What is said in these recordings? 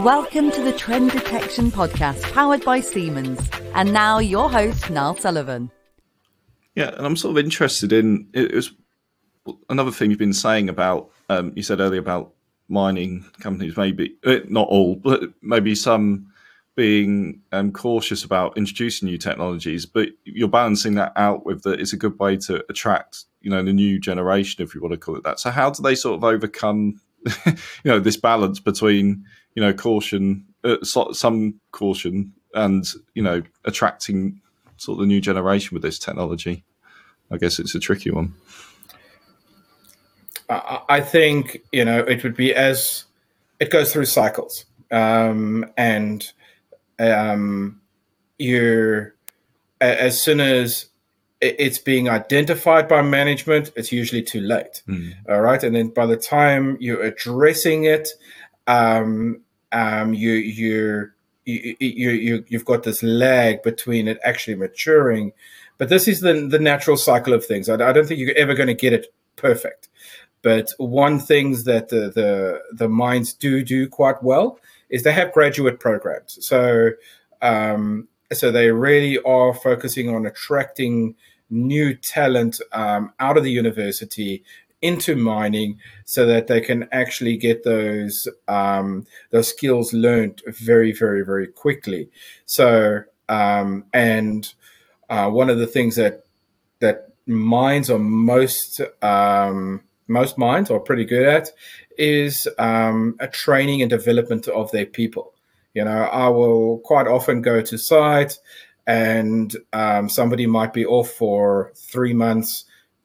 Welcome to the Trend Detection Podcast, powered by Siemens. And now your host, Niall Sullivan. Yeah, and I'm sort of interested in it was another thing you've been saying about. Um, you said earlier about mining companies, maybe uh, not all, but maybe some being um, cautious about introducing new technologies, but you're balancing that out with that it's a good way to attract, you know, the new generation, if you want to call it that. So how do they sort of overcome, you know, this balance between, you know, caution, uh, some caution, and you know, attracting sort of the new generation with this technology? I guess it's a tricky one. I think you know it would be as it goes through cycles, um, and um, you're as soon as it's being identified by management, it's usually too late. Mm. All right, and then by the time you're addressing it, um, um, you you you you you've got this lag between it actually maturing. But this is the the natural cycle of things. I, I don't think you're ever going to get it perfect. But one things that the, the the mines do do quite well is they have graduate programs. So um, so they really are focusing on attracting new talent um, out of the university into mining so that they can actually get those um, those skills learned very very very quickly so um, and uh, one of the things that that mines are most um, most mines are pretty good at is um, a training and development of their people. You know, I will quite often go to site and um, somebody might be off for three months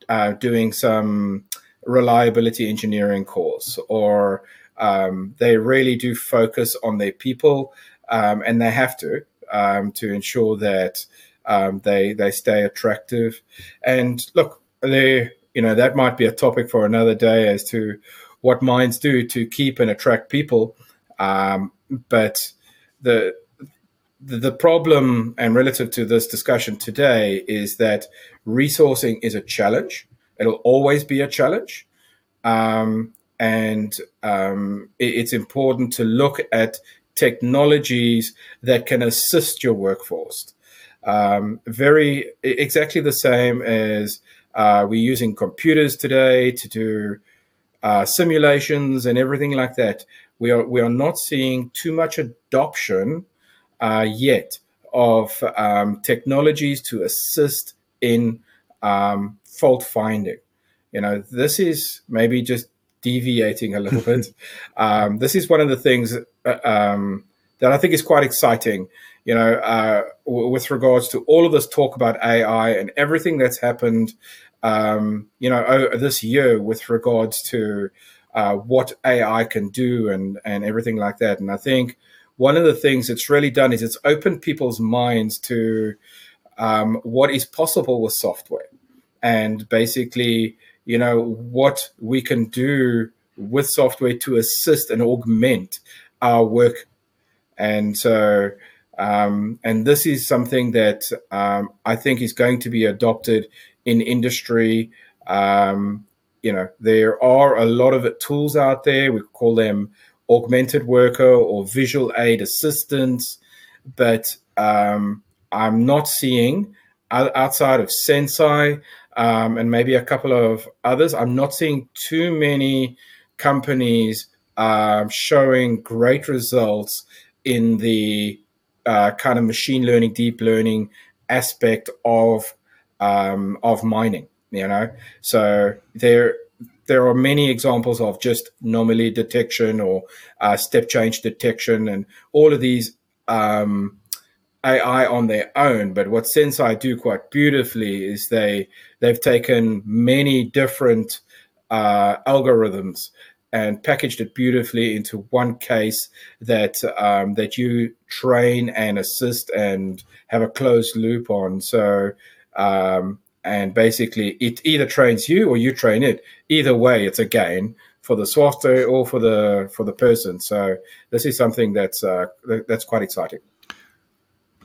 uh, doing some reliability engineering course, or um, they really do focus on their people, um, and they have to um, to ensure that um, they they stay attractive. And look, they you know that might be a topic for another day as to what mines do to keep and attract people. Um, but the the problem and relative to this discussion today is that resourcing is a challenge. It'll always be a challenge. Um, and um, it, it's important to look at technologies that can assist your workforce. Um, very exactly the same as uh, we're using computers today to do uh, simulations and everything like that. We are we are not seeing too much adoption uh, yet of um, technologies to assist in um, fault finding. You know, this is maybe just deviating a little bit. Um, this is one of the things uh, um, that I think is quite exciting. You know, uh, w- with regards to all of this talk about AI and everything that's happened um, you know, this year with regards to uh, what AI can do and and everything like that. And I think one of the things it's really done is it's opened people's minds to um, what is possible with software, and basically, you know, what we can do with software to assist and augment our work. And so, um, and this is something that um, I think is going to be adopted in industry. Um, you know, there are a lot of tools out there. We call them augmented worker or visual aid assistants, but um, I'm not seeing outside of Senseye um, and maybe a couple of others. I'm not seeing too many companies um, showing great results in the uh, kind of machine learning, deep learning aspect of um, of mining. You know, so there there are many examples of just anomaly detection or uh, step change detection, and all of these um, AI on their own. But what Senseye do quite beautifully is they they've taken many different uh, algorithms and packaged it beautifully into one case that um, that you train and assist and have a closed loop on. So um, and basically, it either trains you or you train it. Either way, it's a gain for the software or for the for the person. So this is something that's uh, that's quite exciting.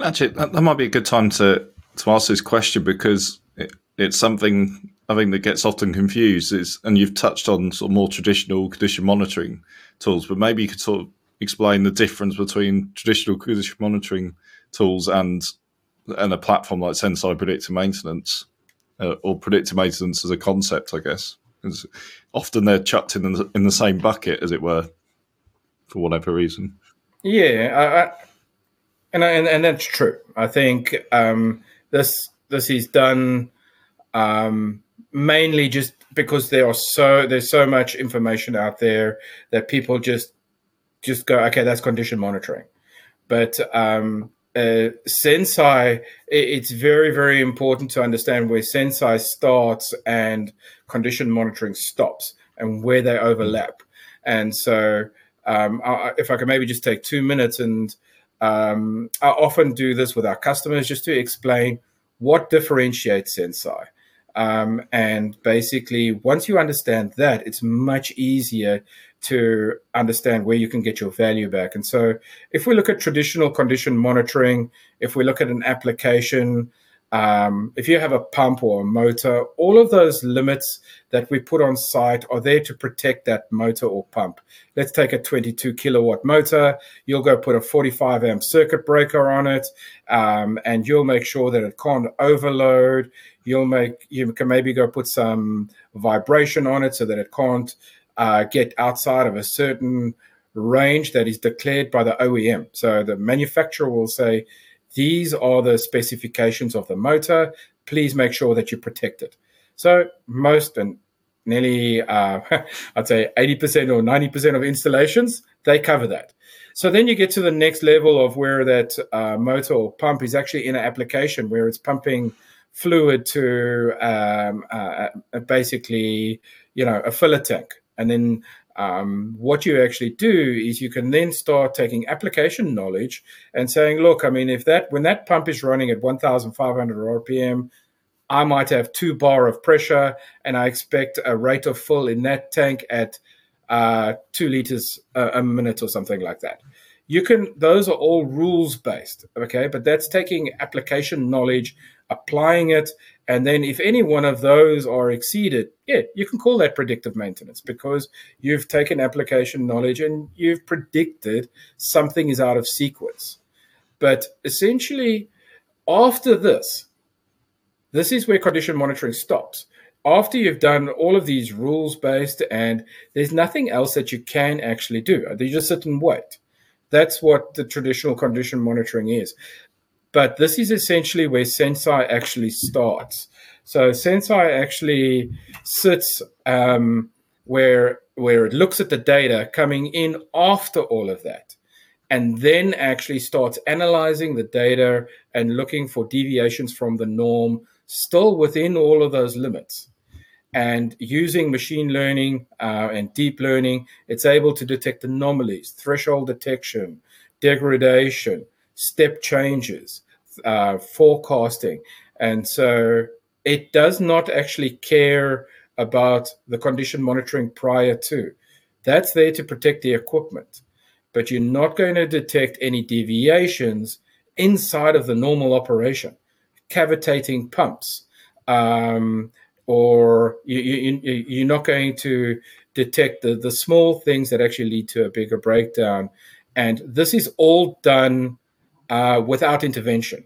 Actually, that, that, might be a good time to to ask this question because it, it's something I think that gets often confused. Is and you've touched on sort of more traditional condition monitoring tools, but maybe you could sort of explain the difference between traditional condition monitoring tools and and a platform like Senseye Predictive Maintenance uh, or predictive maintenance as a concept, I guess. often they're chucked in the, in the same bucket, as it were, for whatever reason. Yeah, and, and and that's true. I think um, this this is done um, mainly just because there are so there's so much information out there that people just just go okay that's condition monitoring but um, uh, Senseye, it's very, very important to understand where Senseye starts and condition monitoring stops and where they overlap. And so, um, I, if I could maybe just take two minutes, and um, I often do this with our customers just to explain what differentiates Senseye. Um, and basically, once you understand that, it's much easier to understand where you can get your value back. And so, if we look at traditional condition monitoring, if we look at an application, um, if you have a pump or a motor, all of those limits that we put on site are there to protect that motor or pump. Let's take a 22 kilowatt motor. You'll go put a 45 amp circuit breaker on it, um, and you'll make sure that it can't overload. You'll make you can maybe go put some vibration on it so that it can't uh, get outside of a certain range that is declared by the OEM. So the manufacturer will say, these are the specifications of the motor. Please make sure that you protect it. So most and nearly, uh, I'd say 80% or 90% of installations, they cover that. So then you get to the next level of where that uh, motor or pump is actually in an application where it's pumping fluid to um, uh, uh basically, you know, a filler tank. And then um, what you actually do is you can then start taking application knowledge and saying, look, I mean, if that when that pump is running at 1,500 RPM, I might have two bar of pressure, and I expect a rate of fill in that tank at uh, two liters a, a minute or something like that. You can; those are all rules based, okay. But that's taking application knowledge, applying it, and then if any one of those are exceeded, yeah, you can call that predictive maintenance because you've taken application knowledge and you've predicted something is out of sequence. But essentially, after this, this is where condition monitoring stops. After you've done all of these rules based and there's nothing else that you can actually do, you just sit and wait. That's what the traditional condition monitoring is. But this is essentially where Senseye actually starts. So Senseye actually sits um, where where it looks at the data coming in after all of that, and then actually starts analyzing the data and looking for deviations from the norm, still within all of those limits. And using machine learning uh, and deep learning, it's able to detect anomalies, threshold detection, degradation, step changes, uh, forecasting. And so it does not actually care about the condition monitoring prior to. That's there to protect the equipment. But you're not going to detect any deviations inside of the normal operation, cavitating pumps, um, or you, you, you're not going to detect the, the small things that actually lead to a bigger breakdown. And this is all done uh, without intervention.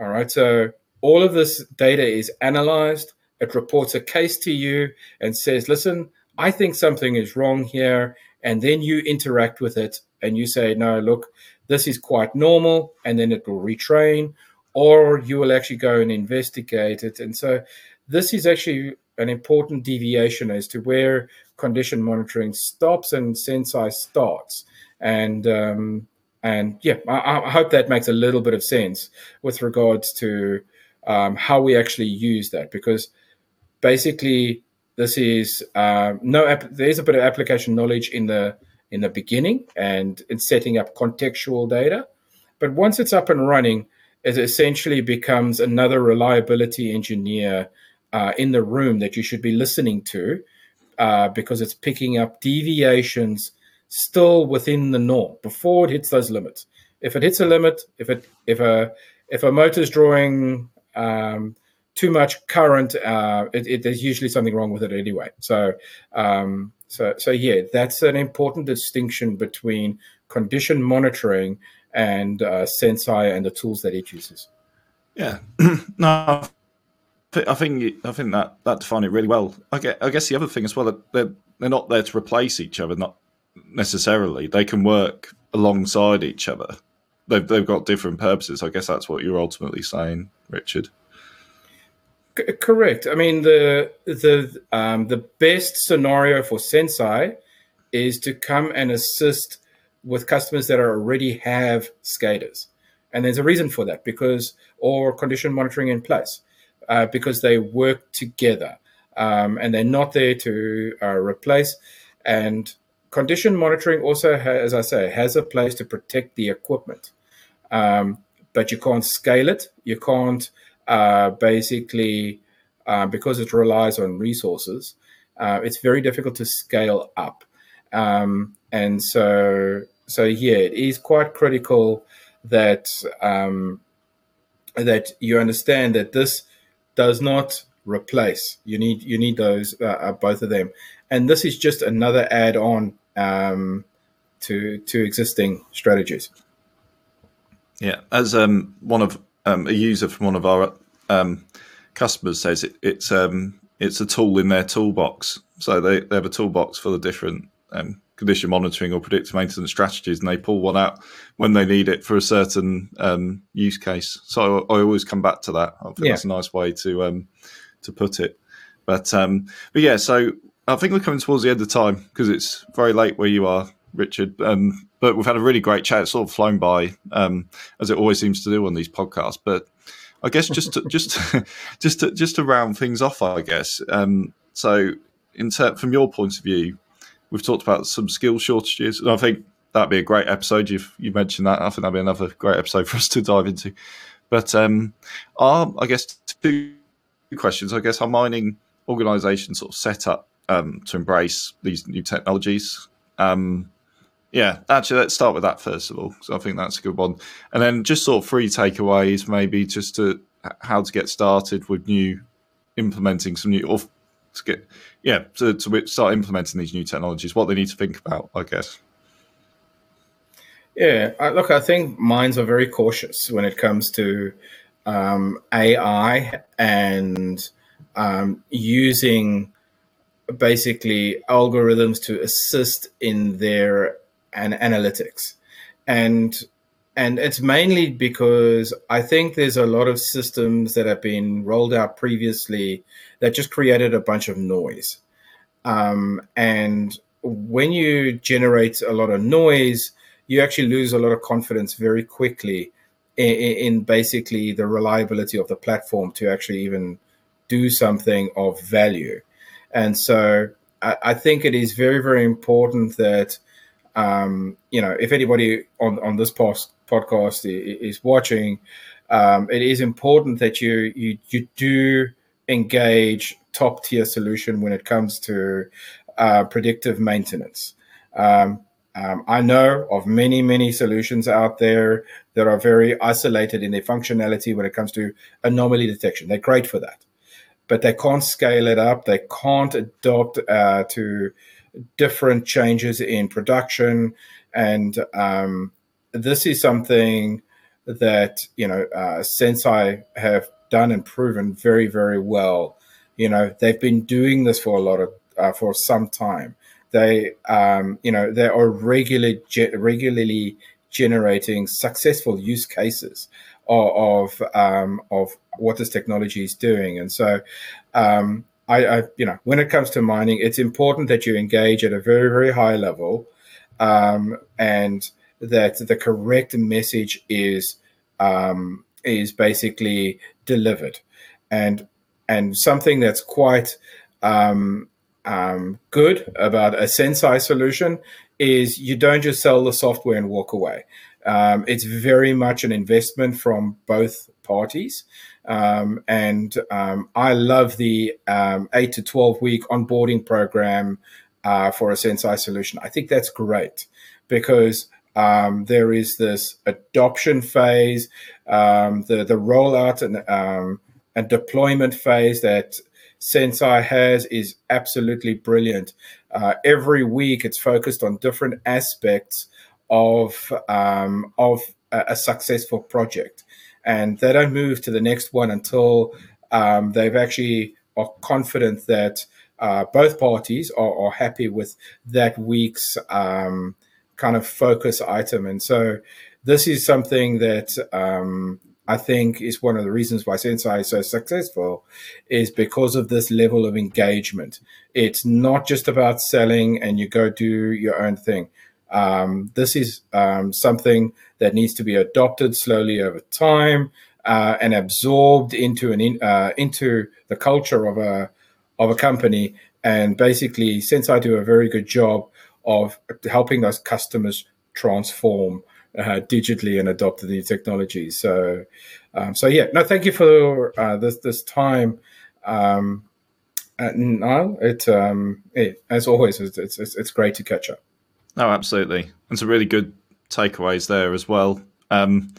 All right. So all of this data is analyzed. It reports a case to you and says, listen, I think something is wrong here. And then you interact with it and you say, no, look, this is quite normal. And then it will retrain, or you will actually go and investigate it. And so this is actually an important deviation as to where condition monitoring stops and Senseye starts. And um, and yeah, I, I, hope that makes a little bit of sense with regards to um, how we actually use that. Because basically this is uh, no there's a bit of application knowledge in the in the beginning and in setting up contextual data, but once it's up and running, it essentially becomes another reliability engineer uh, in the room that you should be listening to uh, because it's picking up deviations still within the norm before it hits those limits. If it hits a limit, if it if a if a motor's drawing um, too much current, uh, it, it, there's usually something wrong with it anyway. So um, so so yeah, that's an important distinction between condition monitoring and uh, Senseye and the tools that it uses. Yeah, no, I think I think that that defined it really well. I guess, I guess the other thing as well that they're they're not there to replace each other, not necessarily. They can work alongside each other. They've they've got different purposes. I guess that's what you're ultimately saying, Richard. C- correct. I mean the the um, the best scenario for Senseye is to come and assist with customers that are already have SCADAs, And there's a reason for that because, or condition monitoring in place, uh, because they work together um, and they're not there to uh, replace. And condition monitoring also, has, as I say, has a place to protect the equipment. Um, but you can't scale it. You can't uh, basically, uh, because it relies on resources, uh, it's very difficult to scale up. Um, and so so yeah, it is quite critical that um, that you understand that this does not replace. You need you need those uh, uh both of them, and this is just another add-on um, to to existing strategies. Yeah, as um, one of um, a user from one of our um, customers says, it, it's um, it's a tool in their toolbox. So they, they have a toolbox for the different um, condition monitoring or predictive maintenance strategies, and they pull one out when they need it for a certain um, use case. So I, I, always come back to that. I think yeah. that's a nice way to um, to put it. But um, but yeah, so I think we're coming towards the end of time because it's very late where you are, Richard. Um, but we've had a really great chat. It's sort of flown by, um, as it always seems to do on these podcasts. But I guess just to, just just to, just to round things off, I guess. Um, so, in ter- from your point of view, We've talked about some skill shortages, and I think that'd be a great episode. You've you mentioned that. I think that'd be another great episode for us to dive into. But um, are I guess two questions. I guess are mining organisations sort of set up um, to embrace these new technologies? Um, yeah, actually, let's start with that first of all. So I think that's a good one, and then just sort of three takeaways, maybe just to how to get started with new implementing some new or to get yeah to, to start implementing these new technologies what they need to think about i guess yeah look i think minds are very cautious when it comes to um, ai and um, using basically algorithms to assist in their an analytics and and it's mainly because I think there's a lot of systems that have been rolled out previously that just created a bunch of noise. Um, and when you generate a lot of noise, you actually lose a lot of confidence very quickly in, in basically the reliability of the platform to actually even do something of value. And so I, I think it is very, very important that um, you know, if anybody on, on this post, podcast is watching, um, it is important that you you you do engage top tier solution when it comes to uh, predictive maintenance. Um, um, I know of many, many solutions out there that are very isolated in their functionality when it comes to anomaly detection. They're great for that, but they can't scale it up. They can't adopt uh, to different changes in production. And um, this is something that, you know, uh, Senseye have done and proven very, very well. You know, they've been doing this for a lot of, uh, for some time. They, um, you know, they are regularly, ge- regularly generating successful use cases of, um, of what this technology is doing. And so, um, I, I, you know, when it comes to mining, it's important that you engage at a very, very high level, um, and that the correct message is um, is basically delivered, and and something that's quite um, um, good about a Senseye solution is you don't just sell the software and walk away. Um, it's very much an investment from both parties. Um, and um, I love the um, eight to 12 week onboarding program uh, for a Senseye solution. I think that's great because um, there is this adoption phase, um, the, the rollout and, and deployment phase that Senseye has is absolutely brilliant. Uh, every week, it's focused on different aspects of um, of a, a, successful project, and they don't move to the next one until um, they've actually are confident that uh, both parties are, are, happy with that week's um, kind of focus item, and so this is something that um, I think is one of the reasons why Senseye is so successful is because of this level of engagement. It's not just about selling and you go do your own thing. Um, this is um, something that needs to be adopted slowly over time uh, and absorbed into an in, uh, into the culture of a of a company. And basically, Senseye do a very good job of helping those customers transform uh, digitally and adopt the new technologies. So, um, so yeah, no, thank you for uh, this this time. Um, uh, Niall, it, um, it as always, it's, it's, it's great to catch up. Oh, absolutely, and some really good takeaways there as well. Um,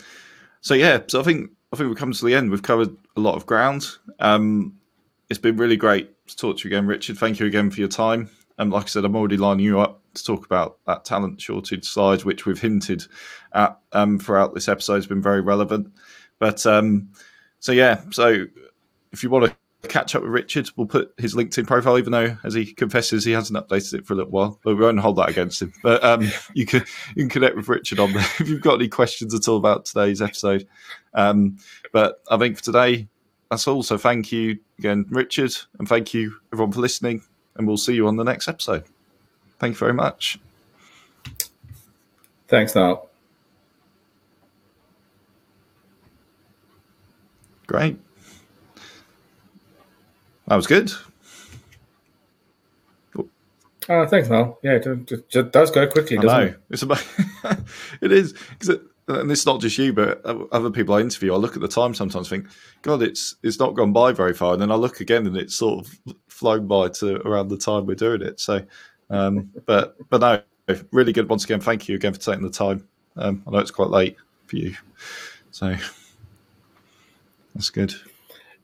so yeah, so I think I think we've come to the end. We've covered a lot of ground. Um, it's been really great to talk to you again, Richard. Thank you again for your time. And like I said, I'm already lining you up to talk about that talent shortage slide, which we've hinted at um, throughout this episode has been very relevant. But um, so yeah, so if you want to catch up with Richard, we'll put his LinkedIn profile, even though as he confesses he hasn't updated it for a little while, but we won't hold that against him. But um, you can you can connect with Richard on there if you've got any questions at all about today's episode. Um, but I think for today, that's all. So thank you again, Richard, and thank you everyone for listening. And we'll see you on the next episode. Thank you very much. Thanks, Niall. Great. That was good. Oh, thanks, Niall. Yeah, it, it, it, does go quickly, doesn't it? It's about, it is. It, and it's not just you, but other people I interview. I look at the time sometimes, think, God, it's it's not gone by very far, and then I look again, and it's sort of flown by to around the time we're doing it. So um, but but no, really good once again. Thank you again for taking the time. Um, I know it's quite late for you, so that's good.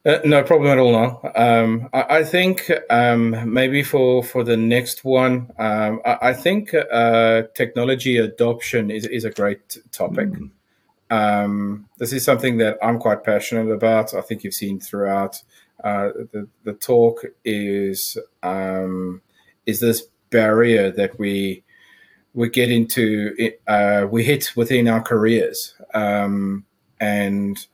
Uh, no problem at all. Now, um, I, I, think um, maybe for for the next one, um, I, I, think uh, technology adoption is is a great topic. Mm. this is something that I'm quite passionate about. I think you've seen throughout uh, the the talk is um, is this barrier that we we get into uh, we hit within our careers um, and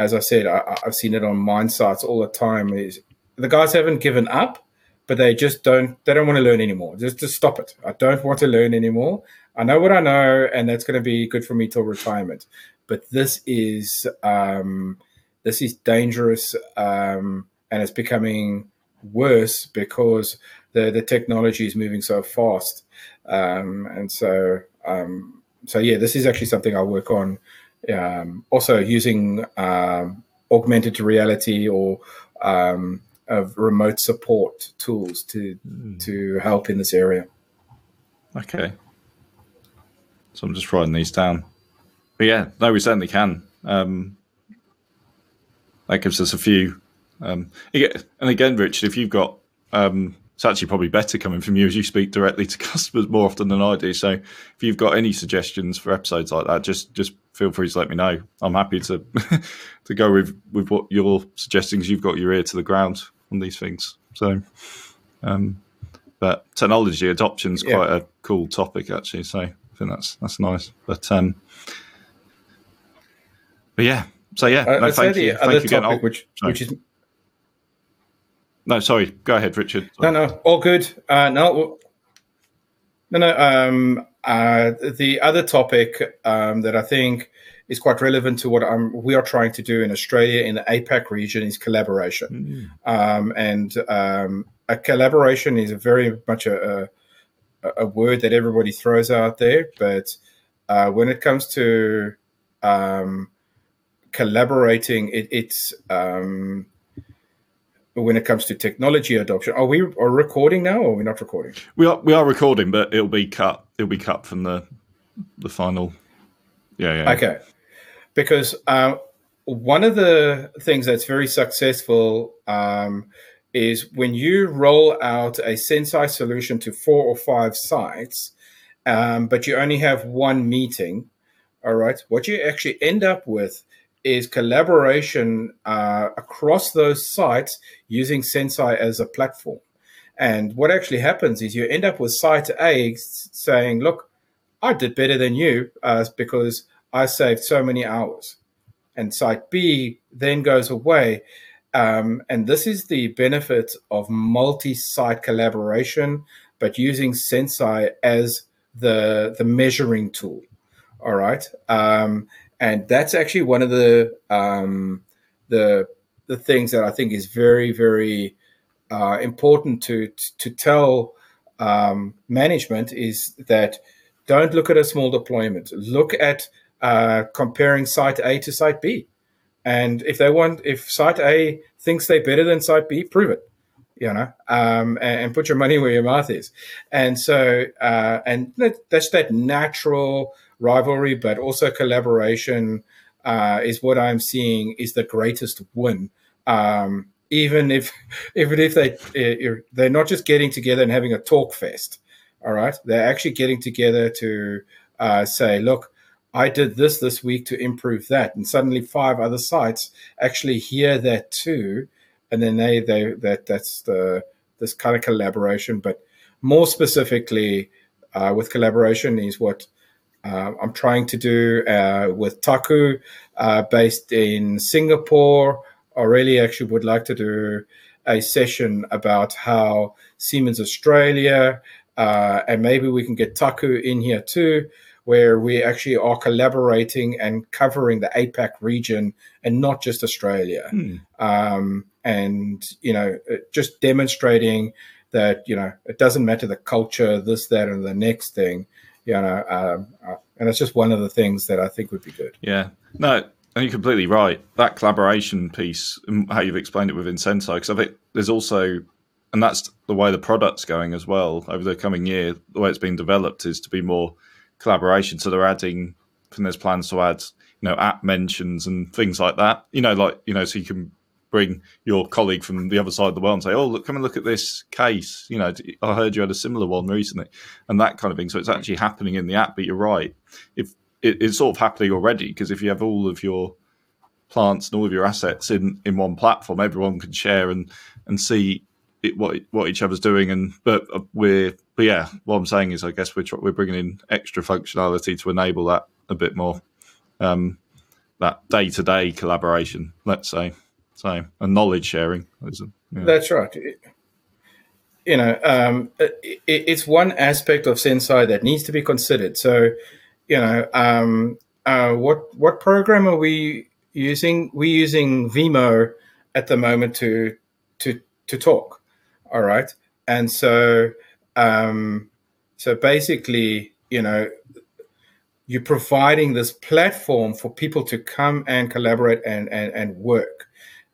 as i said I, have seen it on mine sites all the time is the guys haven't given up but they just don't they don't want to learn anymore. Just just stop it. I don't want to learn anymore. I know what i know and that's going to be good for me till retirement. But this is um, this is dangerous um, and it's becoming worse because the the technology is moving so fast, um, and so um, so yeah, this is actually something I work on. Um, also using um, augmented reality or um, of remote support tools to mm. to help in this area. Okay, so I'm just writing these down. But yeah, no, we certainly can. Um, that gives us a few. Um, and again, Richard, if you've got um, it's actually probably better coming from you as you speak directly to customers more often than I do. So if you've got any suggestions for episodes like that, just just feel free to let me know. I'm happy to to go with with what you're suggesting. You've got your ear to the ground on these things. So, um, but technology adoption is yeah. quite a cool topic actually. So I think that's that's nice. But um, but yeah. So yeah, uh, no, thank you. Thank you again. Which, which is no, sorry. Go ahead, Richard. Sorry. No, no, all good. Uh, no, no, no. Um, uh, the other topic um, that I think is quite relevant to what I'm, we are trying to do in Australia in the APAC region is collaboration. Mm. Um, and um, a collaboration is a very much a, a, a, word that everybody throws out there, but uh, when it comes to um, collaborating, it, it's um, when it comes to technology adoption. Are we are recording now, or are we not recording? We are we are recording, but it'll be cut. It'll be cut from the the final. Yeah, yeah. Okay, because um, one of the things that's very successful um, is when you roll out a Senseye solution to four or five sites, um, but you only have one meeting, all right, what you actually end up with is collaboration uh, across those sites using Senseye as a platform. And what actually happens is you end up with site A saying, look, I did better than you uh, because I saved so many hours. And site B then goes away. Um, and this is the benefit of multi site collaboration, but using Senseye as the, the measuring tool. All right. Um, and that's actually one of the um, the the things that I think is very very uh, important to to tell um, management is that don't look at a small deployment. Look at uh, comparing site A to site B, and if they want, if site A thinks they're better than site B, prove it. You know, um, and, and, put your money where your mouth is. And so, uh, and that, that's that natural rivalry, but also collaboration uh, is what I'm seeing is the greatest win. Um, even if even if they eh, they're not just getting together and having a talk fest, all right, they're actually getting together to uh, say, look, I did this this week to improve that, and suddenly five other sites actually hear that too, and then they they that that's the this kind of collaboration, but more specifically uh, with collaboration is what uh, I'm trying to do uh, with Taku, uh, based in Singapore. I really actually would like to do a session about how Siemens Australia, uh, and maybe we can get Taku in here too, where we actually are collaborating and covering the APAC region and not just Australia. Hmm. Um, and, you know, just demonstrating that, you know, it doesn't matter the culture, this, that, and the next thing you know, um, uh, and it's just one of the things that I think would be good. Yeah, no, and you're completely right. That collaboration piece, how you've explained it within Senseye, because I think there's also, and that's the way the product's going as well over the coming year. The way it's being developed is to be more collaboration. So they're adding, and there's plans to add, you know, app mentions and things like that. You know, like you know, so you can bring your colleague from the other side of the world and say, "Oh, look, come and look at this case." You know, I heard you had a similar one recently, and that kind of thing. So it's actually happening in the app. But you're right; if it, it's sort of happening already, because if you have all of your plants and all of your assets in in one platform, everyone can share and and see it, what what each other's doing. And but uh, we're but yeah, what I'm saying is, I guess we're we're bringing in extra functionality to enable that a bit more. Um, that day to day collaboration, let's say. So, and knowledge sharing. Yeah. That's right. You know, um, it, it's one aspect of Senseye that needs to be considered. So, you know, um, uh, what what program are we using? We're using Vimo at the moment to to to talk. All right, and so um, so basically, you know, you're providing this platform for people to come and collaborate and and, and work.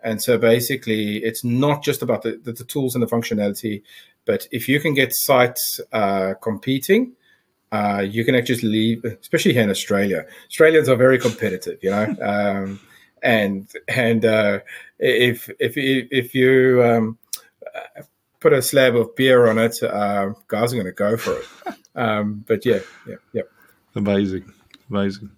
And so basically, it's not just about the, the, the tools and the functionality, but if you can get sites uh, competing, uh, you can actually leave, especially here in Australia. Australians are very competitive, you know, um, and and uh, if if if you um, put a slab of beer on it, uh, guys are going to go for it. Um, but yeah, yeah, yeah. Amazing, amazing.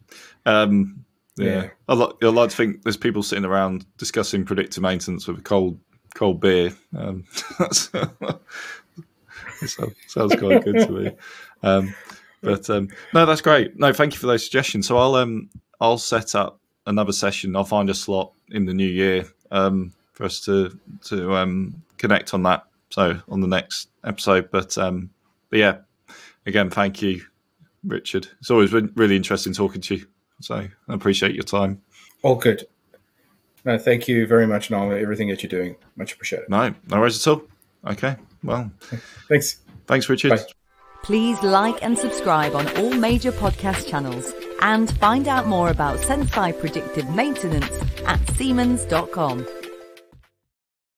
Um, yeah, I like, I like to think there's people sitting around discussing predictive maintenance with a cold cold beer. Um, sounds quite good to me. Um, but um, no, that's great. No, thank you for those suggestions. So I'll um, I'll set up another session. I'll find a slot in the new year um, for us to to um, connect on that. So on the next episode. But um, but yeah, again, thank you, Richard. It's always been really interesting talking to you. So I appreciate your time. All good. No, thank you very much, Noel, everything that you're doing. Much appreciated. No, no worries at all. Okay. Well, thanks. Thanks, Richard. Bye. Please like and subscribe on all major podcast channels and find out more about Senseye predictive maintenance at Siemens.com.